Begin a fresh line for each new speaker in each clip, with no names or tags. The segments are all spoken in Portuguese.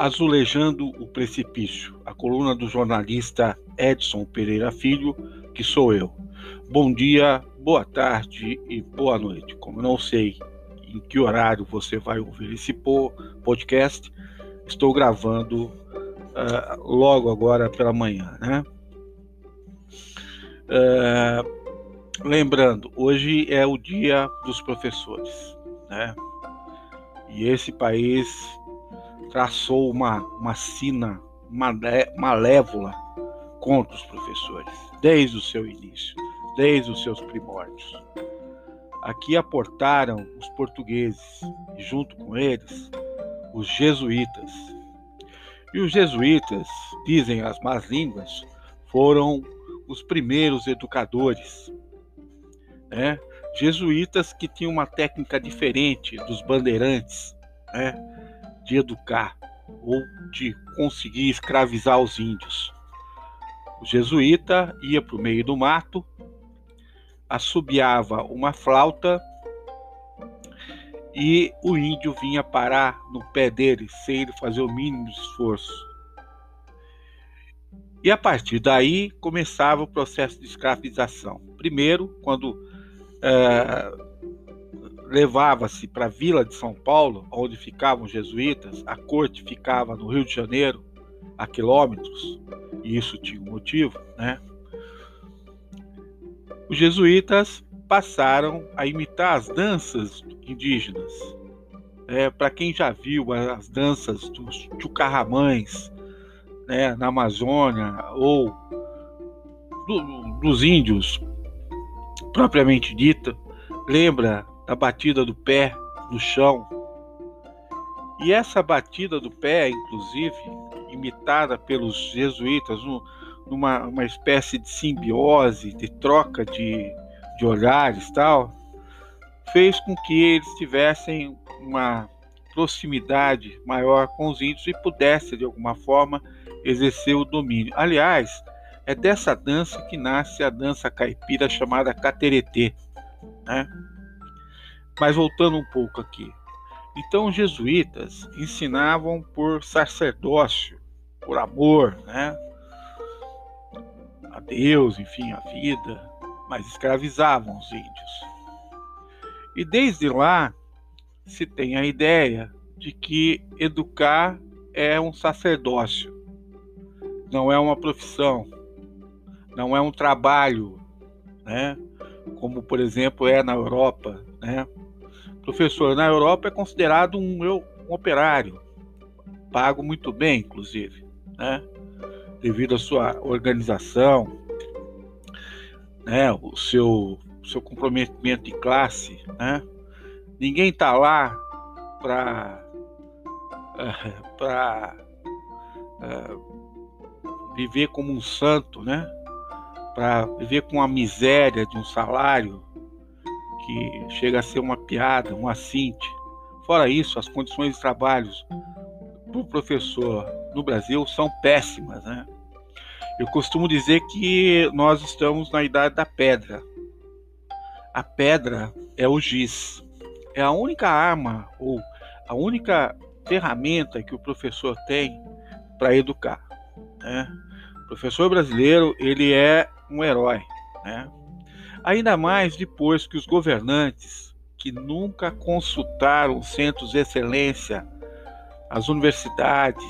Azulejando o Precipício, a coluna do jornalista Edson Pereira Filho, que sou eu. Bom dia, boa tarde e boa noite. Como não sei em que horário você vai ouvir esse podcast, estou gravando uh, logo agora pela manhã, né? Uh, lembrando, hoje é o dia dos professores, né? E esse país traçou uma, uma sina malévola contra os professores, desde o seu início, desde os seus primórdios. Aqui aportaram os portugueses e, junto com eles, os jesuítas. E os jesuítas, dizem as más línguas, foram os primeiros educadores. Né? Jesuítas que tinham uma técnica diferente dos bandeirantes, né? De educar ou de conseguir escravizar os índios. O jesuíta ia para o meio do mato, assobiava uma flauta e o índio vinha parar no pé dele sem ele fazer o mínimo esforço. E a partir daí começava o processo de escravização. Primeiro, quando é, levava-se para a vila de São Paulo, onde ficavam os jesuítas, a corte ficava no Rio de Janeiro, a quilômetros, e isso tinha um motivo, né? Os jesuítas passaram a imitar as danças indígenas. É, para quem já viu as danças dos chucarramães né, na Amazônia ou do, dos índios propriamente dita, lembra da batida do pé no chão. E essa batida do pé, inclusive, imitada pelos jesuítas, numa uma espécie de simbiose, de troca de, de olhares tal, fez com que eles tivessem uma proximidade maior com os índios e pudesse, de alguma forma, exercer o domínio. Aliás, é dessa dança que nasce a dança caipira chamada cateretê. Né? Mas voltando um pouco aqui. Então, os jesuítas ensinavam por sacerdócio, por amor, né? A Deus, enfim, a vida, mas escravizavam os índios. E desde lá se tem a ideia de que educar é um sacerdócio, não é uma profissão, não é um trabalho, né? Como por exemplo é na Europa, né? Professor na Europa é considerado um, um operário, pago muito bem, inclusive, né? devido à sua organização, né? o seu, seu comprometimento de classe. Né? Ninguém está lá para para viver como um santo, né? Para viver com a miséria de um salário que chega a ser uma piada, um assinte. Fora isso, as condições de trabalho para o professor no Brasil são péssimas. Né? Eu costumo dizer que nós estamos na idade da pedra. A pedra é o giz. É a única arma ou a única ferramenta que o professor tem para educar. Né? O professor brasileiro ele é um herói. Né? Ainda mais depois que os governantes, que nunca consultaram centros de excelência, as universidades,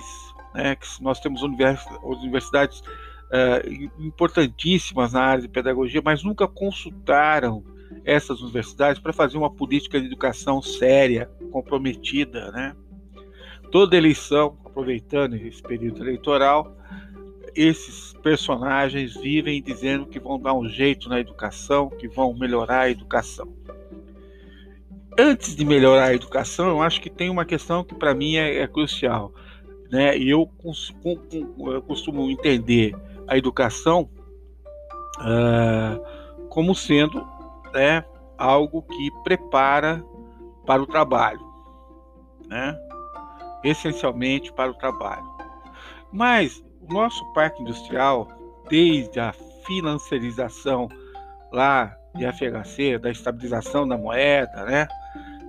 né, que nós temos universidades uh, importantíssimas na área de pedagogia, mas nunca consultaram essas universidades para fazer uma política de educação séria, comprometida, né? Toda eleição, aproveitando esse período eleitoral, esses personagens vivem dizendo que vão dar um jeito na educação, que vão melhorar a educação. Antes de melhorar a educação, eu acho que tem uma questão que para mim é, é, crucial, né? E eu, eu, costumo entender a educação uh, como sendo né, algo que prepara para o trabalho, né? Essencialmente para o trabalho. Mas o nosso parque industrial, desde a financiarização lá de FHC, da estabilização da moeda, né,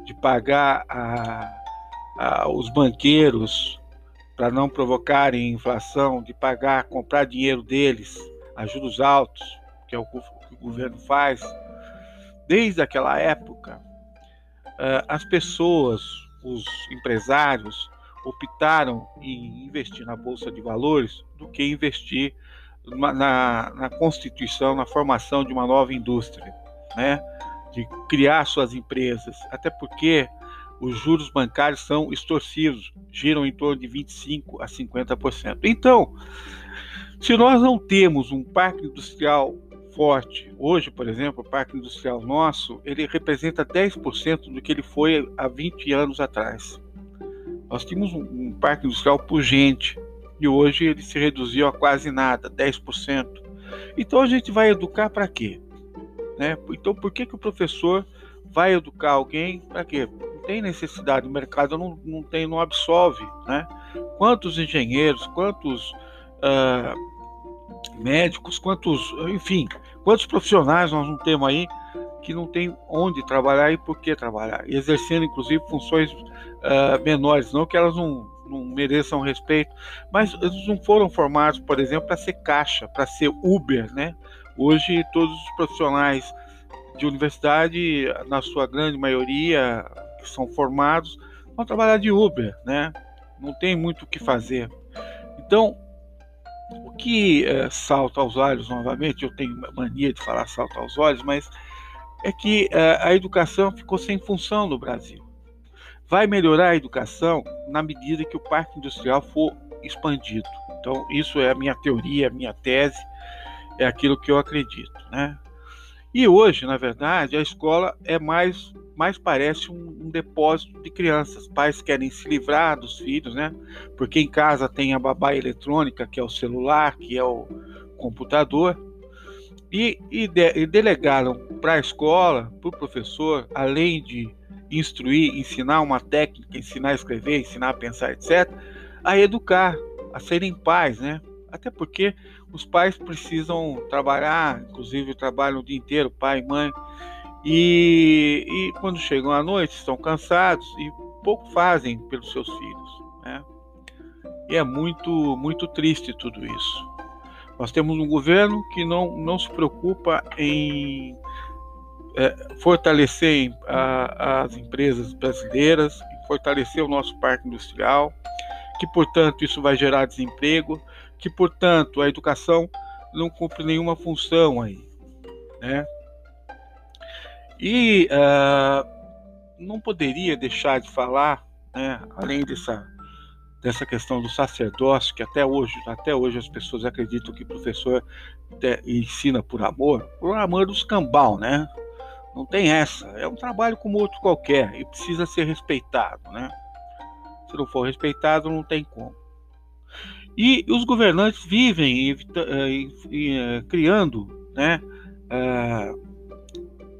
de pagar a, a, os banqueiros para não provocarem inflação, de pagar, comprar dinheiro deles a juros altos, que é o que o governo faz. Desde aquela época, uh, as pessoas, os empresários, optaram em investir na bolsa de valores do que investir na, na, constituição, na formação de uma nova indústria, né? de criar suas empresas, até porque os juros bancários são extorsivos, giram em torno de 25 a 50%. Então, se nós não temos um parque industrial forte, hoje, por exemplo, o parque industrial nosso, ele representa 10% do que ele foi há 20 anos atrás. Nós tínhamos um, um parque industrial pujante e hoje ele se reduziu a quase nada, 10%. Então a gente vai educar para quê? Né? Então por que, que o professor vai educar alguém para quê? Não tem necessidade, o mercado não, não, tem, não absolve. Né? Quantos engenheiros, quantos uh, médicos, quantos, enfim, quantos profissionais nós não temos aí que não tem onde trabalhar e por que trabalhar, exercendo inclusive funções uh, menores, não que elas não, não mereçam respeito, mas eles não foram formados, por exemplo, para ser caixa, para ser Uber, né? Hoje todos os profissionais de universidade, na sua grande maioria, que são formados, vão trabalhar de Uber, né? Não tem muito o que fazer. Então, o que é, salta aos olhos novamente, eu tenho mania de falar salta aos olhos, mas é que é, a educação ficou sem função no Brasil. Vai melhorar a educação na medida que o parque industrial for expandido. Então, isso é a minha teoria, a minha tese, é aquilo que eu acredito, né? E hoje, na verdade, a escola é mais, mais parece um, um, depósito de crianças. Pais querem se livrar dos filhos, né? Porque em casa tem a babá eletrônica, que é o celular, que é o computador, e, e, de, e delegaram para a escola, para o professor, além de instruir, ensinar uma técnica, ensinar a escrever, ensinar a pensar, etc., a educar, a serem pais, né? Até porque os pais precisam trabalhar, inclusive trabalham o dia inteiro, pai e mãe, e, e quando chegam à noite estão cansados e pouco fazem pelos seus filhos. Né? E é muito, muito triste tudo isso. Nós temos um governo que não, não se preocupa em é, fortalecer a, as empresas brasileiras, fortalecer o nosso parque industrial, que portanto isso vai gerar desemprego, que, portanto, a educação não cumpre nenhuma função aí, né? E uh, não poderia deixar de falar, né, além dessa, dessa questão do sacerdócio, que até hoje, até hoje as pessoas acreditam que o professor ensina por amor, por amor dos cambal, né? Não tem essa. É um trabalho como outro qualquer e precisa ser respeitado, né? Se não for respeitado, não tem como. E os governantes vivem eh, eh, criando, né, eh,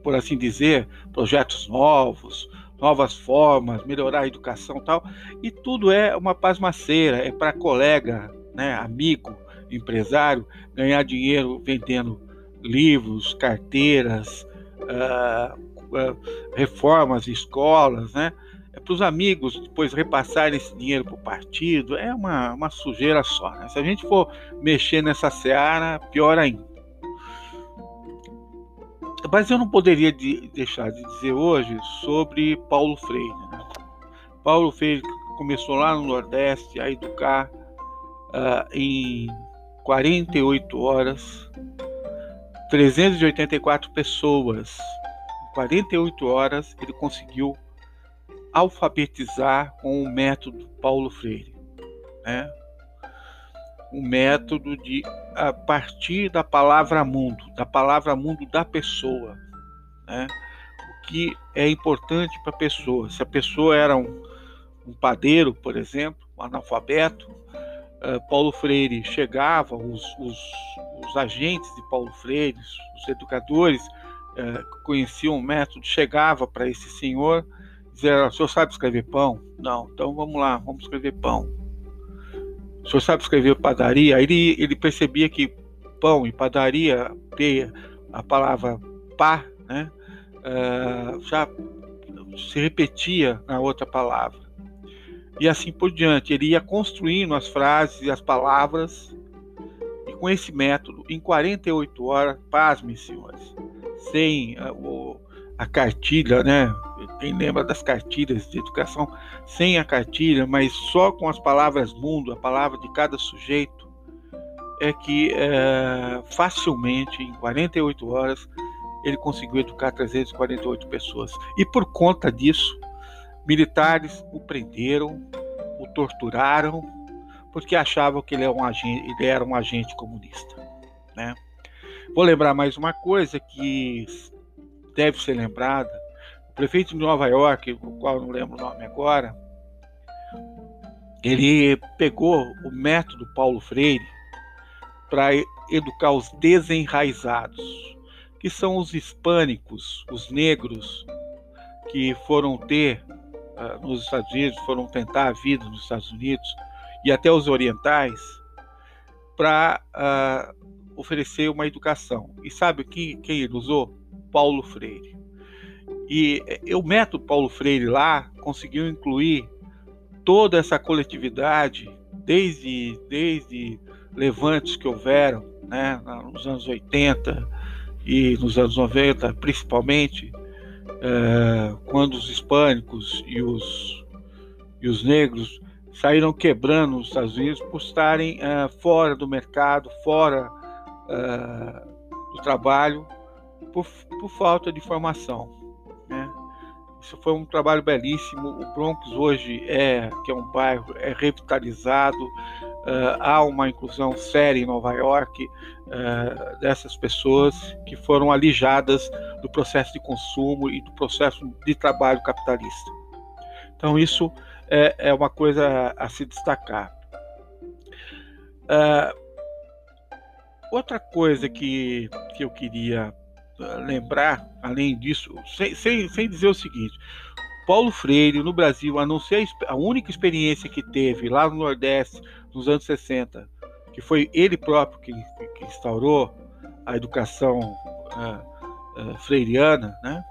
por assim dizer, projetos novos, novas formas, melhorar a educação tal, e tudo é uma pasmaceira, é para colega, né, amigo, empresário, ganhar dinheiro vendendo livros, carteiras, uh, uh, reformas, escolas, né? é para os amigos depois repassarem esse dinheiro para o partido, é uma, uma sujeira só. Né? Se a gente for mexer nessa seara, pior ainda. Mas eu não poderia de, deixar de dizer hoje sobre Paulo Freire. Né? Paulo Freire começou lá no Nordeste a educar uh, em 48 horas 384 pessoas. Em 48 horas ele conseguiu alfabetizar com o método Paulo Freire, né? O método de a partir da palavra mundo, da palavra mundo da pessoa, né? O que é importante para a pessoa. Se a pessoa era um, um padeiro, por exemplo, um analfabeto, uh, Paulo Freire chegava, os, os, os, agentes de Paulo Freire, os educadores uh, conheciam o método, chegava para esse senhor dizer, o senhor sabe escrever pão? Não, então vamos lá, vamos escrever pão. O senhor sabe escrever padaria? Aí ele, ele percebia que pão e padaria, a palavra pá, né, uh, já se repetia na outra palavra. e assim por diante. Ele ia construindo as frases e as palavras, e com esse método, em 48 horas, pasmem, senhores, sem a, o, a cartilha, né? Quem lembra das cartilhas de educação? Sem a cartilha, mas só com as palavras mundo, a palavra de cada sujeito, é que é, facilmente, em 48 horas, ele conseguiu educar 348 pessoas. E por conta disso, militares o prenderam, o torturaram, porque achavam que ele era um agente, ele era um agente comunista. Né? Vou lembrar mais uma coisa que deve ser lembrada. O prefeito de Nova York, o qual não lembro o nome agora, ele pegou o método Paulo Freire para educar os desenraizados, que são os hispânicos, os negros, que foram ter uh, nos Estados Unidos, foram tentar a vida nos Estados Unidos, e até os orientais, para uh, ah, oferecer uma educação. E sabe quem, quem ele usou? Paulo Freire. E, o método Paulo Freire lá conseguiu incluir toda essa coletividade, desde, desde levantes que houveram né, nos anos 80 e nos anos 90, principalmente, é, quando os hispânicos e os, e os negros saíram quebrando os Estados Unidos por estarem é, fora do mercado, fora é, do trabalho, por, por falta de formação. Isso foi um trabalho belíssimo. O Bronx hoje é que é um bairro é revitalizado. Uh, há uma inclusão séria em Nova York uh, dessas pessoas que foram alijadas do processo de consumo e do processo de trabalho capitalista. Então isso é, é uma coisa a se destacar. Uh, outra coisa que, que eu queria lembrar, além disso, sem, sem, sem dizer o seguinte: Paulo Freire, no Brasil, a não ser a única experiência que teve lá no Nordeste, nos anos 60, que foi ele próprio que, que instaurou a educação uh, uh, freiriana, né?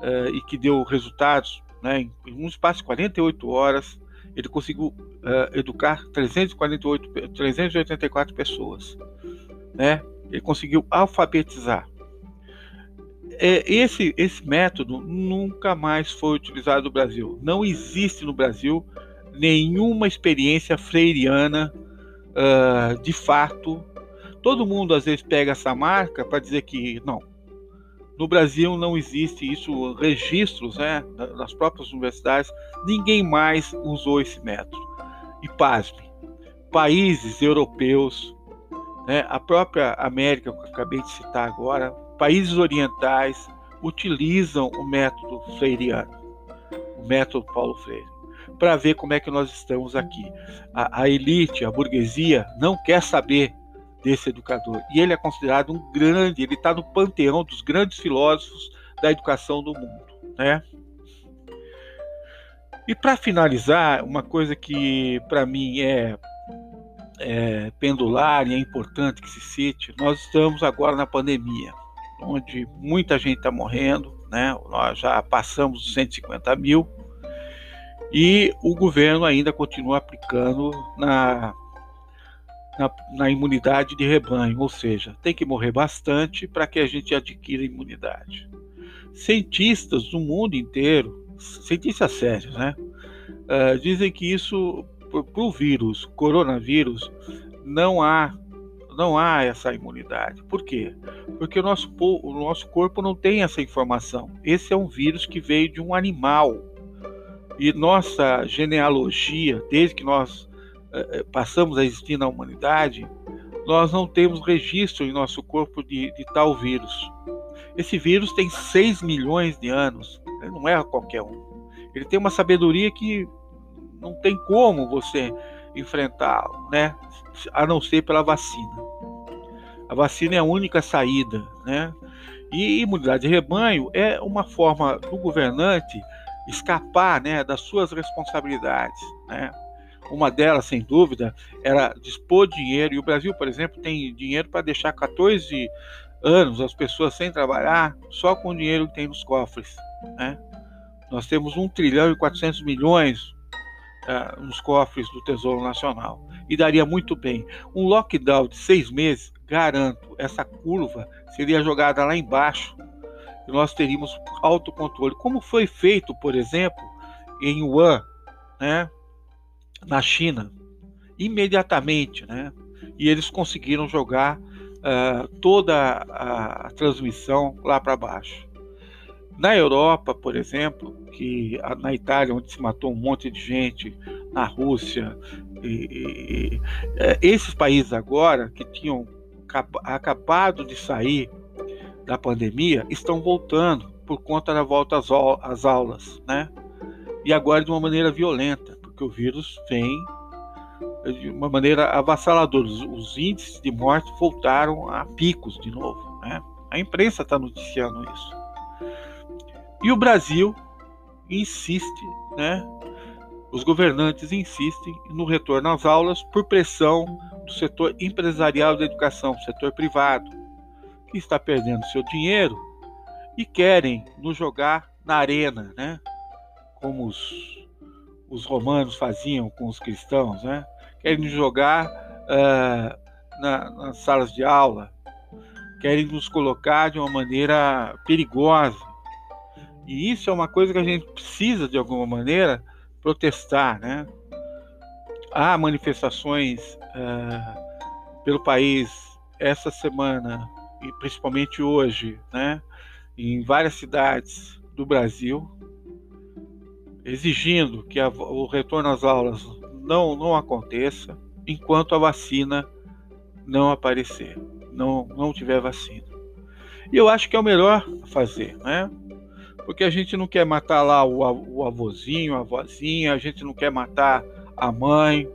Uh, e que deu resultados, né? em, um espaço de 48 horas, ele conseguiu educar 348, 384 pessoas, né? Ele conseguiu alfabetizar é, esse, esse método nunca mais foi utilizado no Brasil. Não existe no Brasil nenhuma experiência freiriana uh, de fato. Todo mundo às vezes pega essa marca para dizer que não. No Brasil não existe isso, registros né, das próprias universidades, ninguém mais usou esse método. E pasme, países europeus, né, a própria América, que eu acabei de citar agora, países orientais utilizam o método freiriano, o método Paulo Freire, para ver como é que nós estamos aqui. A, a, elite, a burguesia, não quer saber desse educador. E ele é considerado um grande, ele está no panteão dos grandes filósofos da educação do mundo. Né? E para finalizar, uma coisa que para mim é, é pendular e é importante que se cite, nós estamos agora na pandemia onde muita gente está morrendo, né? Nós já passamos dos 150 mil e o governo ainda continua aplicando na, na, na imunidade de rebanho, ou seja, tem que morrer bastante para que a gente adquira imunidade. Cientistas do mundo inteiro, cientistas sérios, né? Uh, dizem que isso, para o vírus, coronavírus, não há não há essa imunidade. Por quê? Porque o nosso, o nosso corpo não tem essa informação. Esse é um vírus que veio de um animal. E nossa genealogia, desde que nós eh, eh passamos a existir na humanidade, nós não temos registro em nosso corpo de, de tal vírus. Esse vírus tem 6 milhões de anos, ele não é qualquer um. Ele tem uma sabedoria que não tem como você enfrentá-lo, né? A não ser pela vacina. A vacina é a única saída, né? E imunidade de rebanho é uma forma do governante escapar, né, das suas responsabilidades, né? Uma delas, sem dúvida, era dispor dinheiro. E o Brasil, por exemplo, tem dinheiro para deixar 14 anos as pessoas sem trabalhar só com o dinheiro que tem nos cofres. Né? Nós temos 1 trilhão e 400 milhões uh, nos cofres do Tesouro Nacional. E daria muito bem. Um lockdown de seis meses, garanto, essa curva seria jogada lá embaixo e nós teríamos autocontrole. Como foi feito, por exemplo, em Wuhan, né, na China, imediatamente, né? E eles conseguiram jogar uh, toda a transmissão lá para baixo. Na Europa, por exemplo, que na Itália, onde se matou um monte de gente, na Rússia, e, e, é, esses países agora que tinham acabado de sair da pandemia estão voltando por conta da volta às, às aulas, né? E agora de uma maneira violenta, porque o vírus vem de uma maneira avassaladora. Os, índices de morte voltaram a picos de novo, né? A imprensa está noticiando isso. E o Brasil insiste, né? Os governantes insistem no retorno às aulas por pressão do setor empresarial da educação, setor privado, que está perdendo seu dinheiro e querem nos jogar na arena, né? Como os, os romanos faziam com os cristãos, né? Querem nos jogar uh, na, nas salas de aula, querem nos colocar de uma maneira perigosa, e isso é uma coisa que a gente precisa, de alguma maneira, protestar. Né? Há manifestações uh, pelo país essa semana, e principalmente hoje, né? em várias cidades do Brasil, exigindo que a, o retorno às aulas não, não aconteça enquanto a vacina não aparecer, não, não tiver vacina. E eu acho que é o melhor fazer, né? Porque a gente não quer matar lá o, o avôzinho, a avózinha, a gente não quer matar a mãe,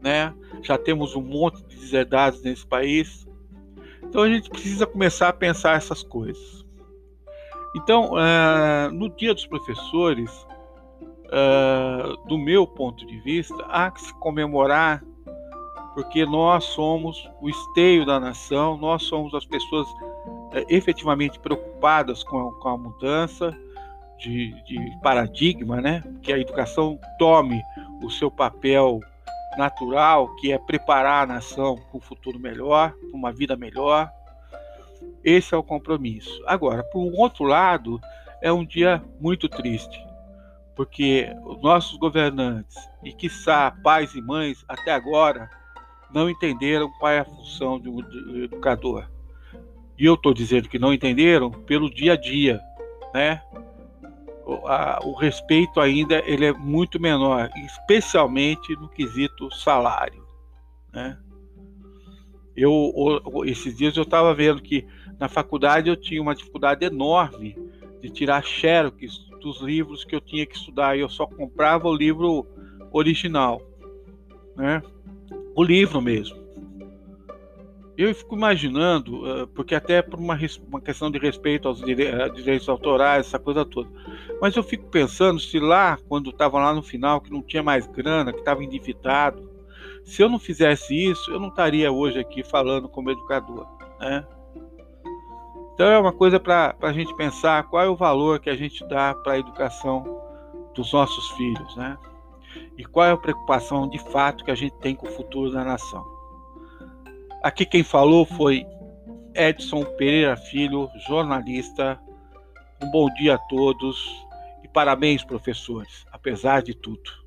né? Já temos um monte de deserdados nesse país. Então a gente precisa começar a pensar essas coisas. Então, uh, no Dia dos Professores, uh, do meu ponto de vista, há que se comemorar, porque nós somos o esteio da nação, nós somos as pessoas uh, efetivamente preocupadas com a, com a mudança, de, de paradigma, né? Que a educação tome o seu papel natural, que é preparar a nação para um futuro melhor, para uma vida melhor. Esse é o compromisso. Agora, por um outro lado, é um dia muito triste, porque os nossos governantes e, quiçá, pais e mães, até agora, não entenderam qual é a função do educador. E eu estou dizendo que não entenderam pelo dia a dia, né? A, o respeito ainda ele é muito menor, especialmente no quesito salário. Né? Eu, esses dias eu estava vendo que na faculdade eu tinha uma dificuldade enorme de tirar xerox dos livros que eu tinha que estudar eu só comprava o livro original, né? O livro mesmo. Eu fico imaginando, eh, porque até por uma, uma questão de respeito aos eh, direitos autorais, essa coisa toda. Mas eu fico pensando se lá, quando estava lá no final, que não tinha mais grana, que estava endividado, se eu não fizesse isso, eu não estaria hoje aqui falando como educador. Né? Então é uma coisa para a gente pensar qual é o valor que a gente dá para a educação dos nossos filhos, né? E qual é a preocupação de fato que a gente tem com o futuro da nação. Aqui quem falou foi Edson Pereira Filho, jornalista. Um bom dia a todos e parabéns, professores, apesar de tudo.